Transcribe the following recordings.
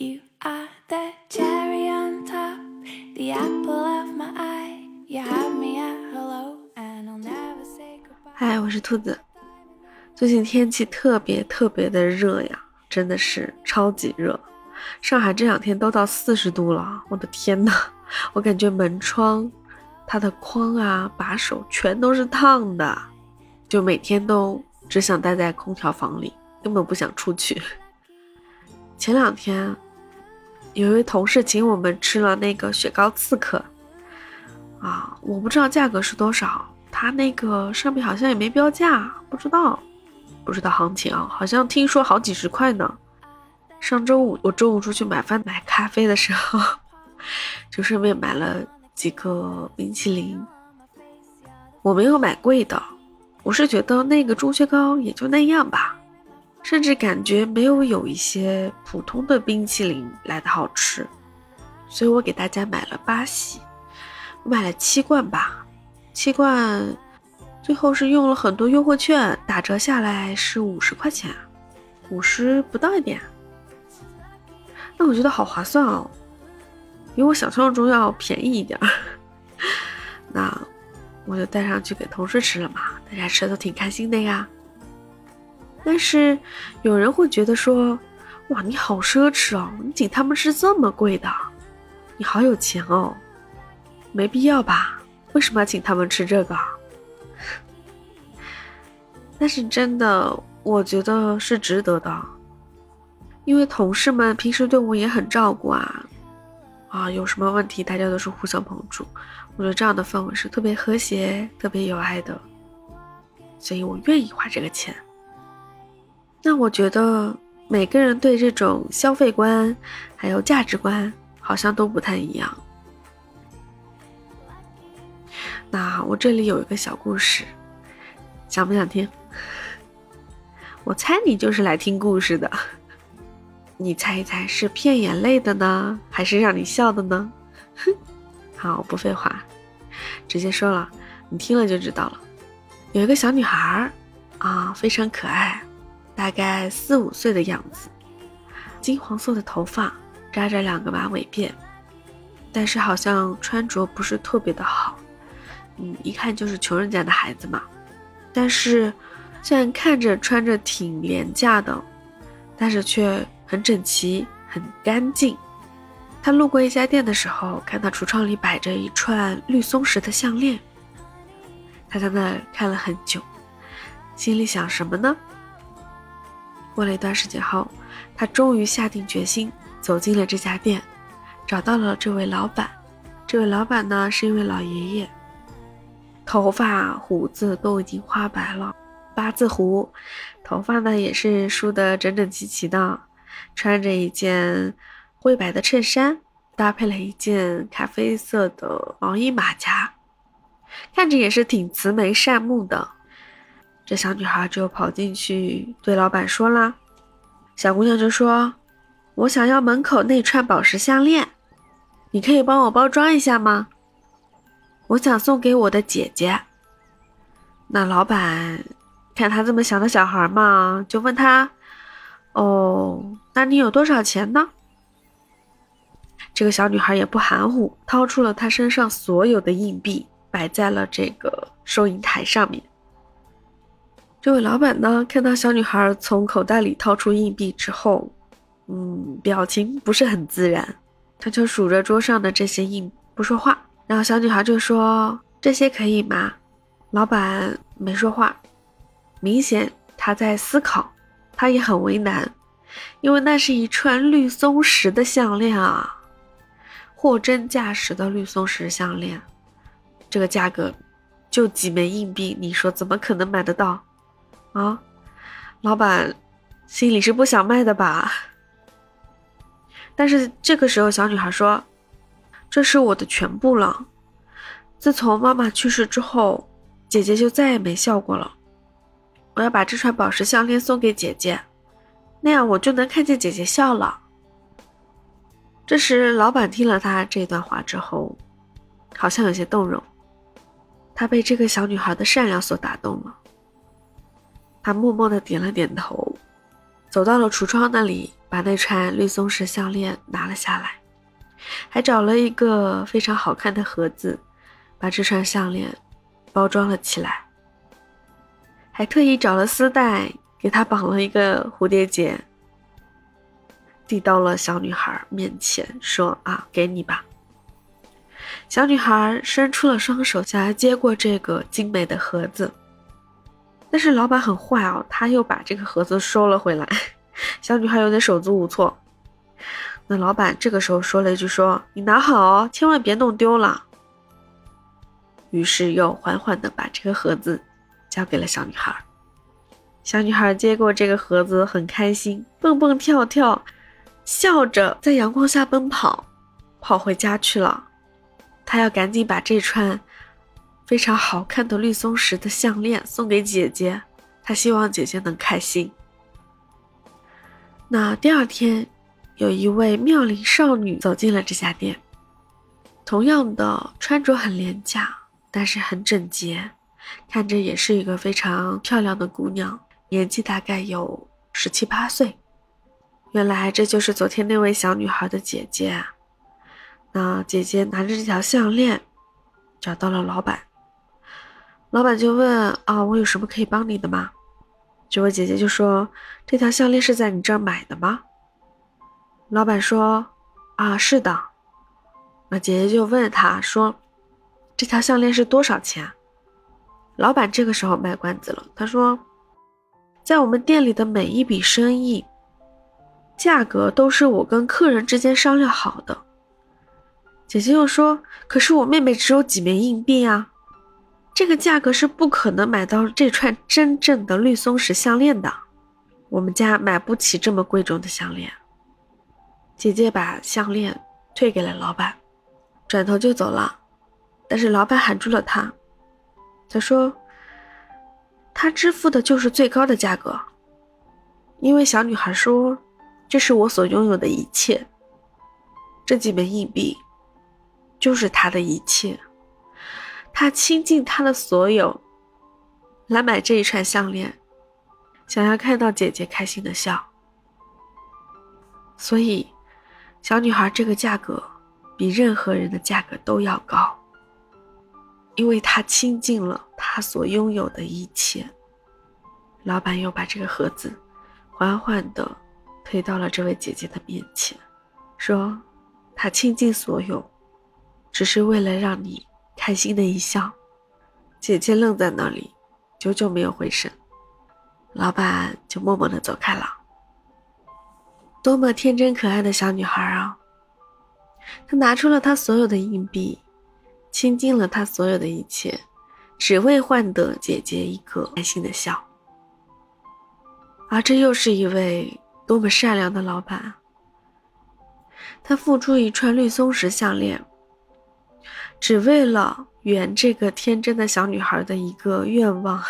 You are the cherry on top, the apple of my eye. You have me at hello, and I'll never say goodbye. 嗨，我是兔子。最近天气特别特别的热呀，真的是超级热。上海这两天都到四十度了，我的天呐，我感觉门窗、它的框啊、把手全都是烫的，就每天都只想待在空调房里，根本不想出去。前两天有一位同事请我们吃了那个雪糕刺客，啊，我不知道价格是多少，他那个上面好像也没标价，不知道，不知道行情啊，好像听说好几十块呢。上周五我中午出去买饭买咖啡的时候，就顺便买了几个冰淇淋。我没有买贵的，我是觉得那个猪血糕也就那样吧，甚至感觉没有有一些普通的冰淇淋来的好吃，所以我给大家买了八喜，我买了七罐吧，七罐，最后是用了很多优惠券，打折下来是五十块钱，五十不到一点。那我觉得好划算哦，比我想象中要便宜一点。那我就带上去给同事吃了嘛，大家吃的都挺开心的呀。但是有人会觉得说，哇，你好奢侈哦，你请他们吃这么贵的，你好有钱哦，没必要吧？为什么要请他们吃这个？但是真的，我觉得是值得的。因为同事们平时对我也很照顾啊，啊，有什么问题大家都是互相帮助，我觉得这样的氛围是特别和谐、特别有爱的，所以我愿意花这个钱。那我觉得每个人对这种消费观还有价值观好像都不太一样。那我这里有一个小故事，想不想听？我猜你就是来听故事的。你猜一猜是骗眼泪的呢，还是让你笑的呢？哼，好，不废话，直接说了，你听了就知道了。有一个小女孩儿啊，非常可爱，大概四五岁的样子，金黄色的头发，扎着两个马尾辫，但是好像穿着不是特别的好，嗯，一看就是穷人家的孩子嘛。但是虽然看着穿着挺廉价的，但是却。很整齐，很干净。他路过一家店的时候，看到橱窗里摆着一串绿松石的项链。他在那儿看了很久，心里想什么呢？过了一段时间后，他终于下定决心走进了这家店，找到了这位老板。这位老板呢，是一位老爷爷，头发胡子都已经花白了，八字胡，头发呢也是梳得整整齐齐的。穿着一件灰白的衬衫，搭配了一件咖啡色的毛衣马甲，看着也是挺慈眉善目的。这小女孩就跑进去对老板说啦：“小姑娘就说，我想要门口那串宝石项链，你可以帮我包装一下吗？我想送给我的姐姐。”那老板看她这么小的小孩嘛，就问她。哦，那你有多少钱呢？这个小女孩也不含糊，掏出了她身上所有的硬币，摆在了这个收银台上面。这位老板呢，看到小女孩从口袋里掏出硬币之后，嗯，表情不是很自然，他就数着桌上的这些硬，不说话。然后小女孩就说：“这些可以吗？”老板没说话，明显他在思考。他也很为难，因为那是一串绿松石的项链啊，货真价实的绿松石项链，这个价格就几枚硬币，你说怎么可能买得到啊？老板心里是不想卖的吧？但是这个时候，小女孩说：“这是我的全部了，自从妈妈去世之后，姐姐就再也没笑过了。”我要把这串宝石项链送给姐姐，那样我就能看见姐姐笑了。这时，老板听了他这段话之后，好像有些动容，他被这个小女孩的善良所打动了。他默默的点了点头，走到了橱窗那里，把那串绿松石项链拿了下来，还找了一个非常好看的盒子，把这串项链包装了起来，还特意找了丝带给它绑了一个蝴蝶结，递到了小女孩面前，说：“啊，给你吧。”小女孩伸出了双手，想要接过这个精美的盒子，但是老板很坏哦，他又把这个盒子收了回来。小女孩有点手足无措。那老板这个时候说了一句：“说你拿好哦，千万别弄丢了。”于是又缓缓地把这个盒子交给了小女孩。小女孩接过这个盒子，很开心，蹦蹦跳跳，笑着在阳光下奔跑，跑回家去了。她要赶紧把这串非常好看的绿松石的项链送给姐姐，她希望姐姐能开心。那第二天，有一位妙龄少女走进了这家店，同样的穿着很廉价，但是很整洁，看着也是一个非常漂亮的姑娘，年纪大概有十七八岁。原来这就是昨天那位小女孩的姐姐啊！那姐姐拿着这条项链，找到了老板，老板就问：“啊，我有什么可以帮你的吗？”这位姐姐就说：“这条项链是在你这儿买的吗？”老板说：“啊，是的。”那姐姐就问他说：“这条项链是多少钱？”老板这个时候卖关子了，他说：“在我们店里的每一笔生意，价格都是我跟客人之间商量好的。”姐姐又说：“可是我妹妹只有几枚硬币啊。”这个价格是不可能买到这串真正的绿松石项链的，我们家买不起这么贵重的项链。姐姐把项链退给了老板，转头就走了。但是老板喊住了她，他说：“他支付的就是最高的价格，因为小女孩说这是我所拥有的一切，这几枚硬币就是她的一切。”他倾尽他的所有来买这一串项链，想要看到姐姐开心的笑。所以，小女孩这个价格比任何人的价格都要高，因为她倾尽了她所拥有的一切。老板又把这个盒子缓缓地推到了这位姐姐的面前，说：“他倾尽所有，只是为了让你。”开心的一笑，姐姐愣在那里，久久没有回神。老板就默默的走开了。多么天真可爱的小女孩啊！她拿出了她所有的硬币，倾尽了她所有的一切，只为换得姐姐一个开心的笑。而这又是一位多么善良的老板！他付出一串绿松石项链。只为了圆这个天真的小女孩的一个愿望，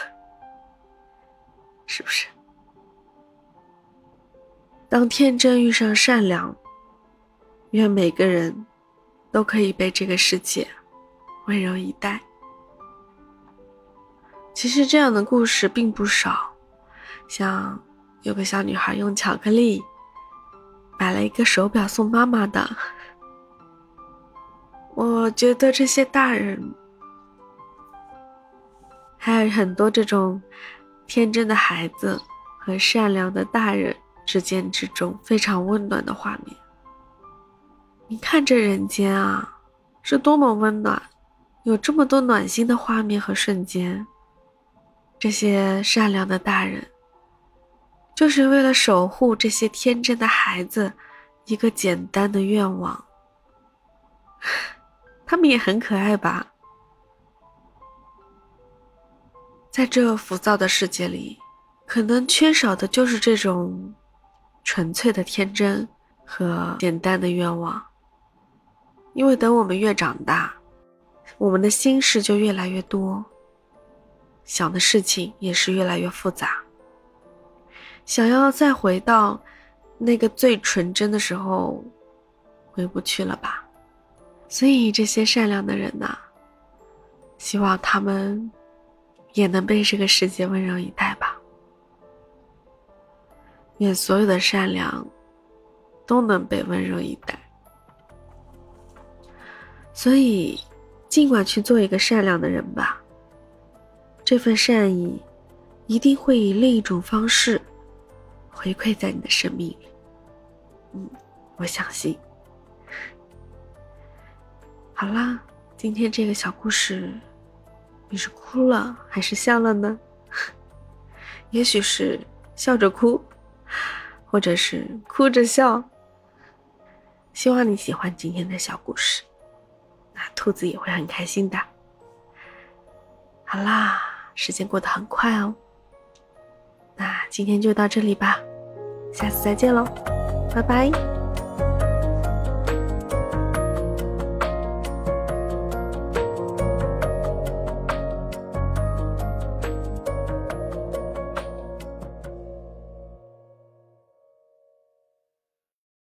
是不是？当天真遇上善良，愿每个人都可以被这个世界温柔以待。其实这样的故事并不少，像有个小女孩用巧克力买了一个手表送妈妈的。我觉得这些大人，还有很多这种天真的孩子和善良的大人之间之中非常温暖的画面。你看这人间啊，是多么温暖，有这么多暖心的画面和瞬间。这些善良的大人，就是为了守护这些天真的孩子一个简单的愿望。他们也很可爱吧？在这浮躁的世界里，可能缺少的就是这种纯粹的天真和简单的愿望。因为等我们越长大，我们的心事就越来越多，想的事情也是越来越复杂。想要再回到那个最纯真的时候，回不去了吧？所以这些善良的人呐，希望他们也能被这个世界温柔以待吧。愿所有的善良都能被温柔以待。所以，尽管去做一个善良的人吧。这份善意，一定会以另一种方式回馈在你的生命里。嗯，我相信。好啦，今天这个小故事，你是哭了还是笑了呢？也许是笑着哭，或者是哭着笑。希望你喜欢今天的小故事。那兔子也会很开心的。好啦，时间过得很快哦。那今天就到这里吧，下次再见喽，拜拜。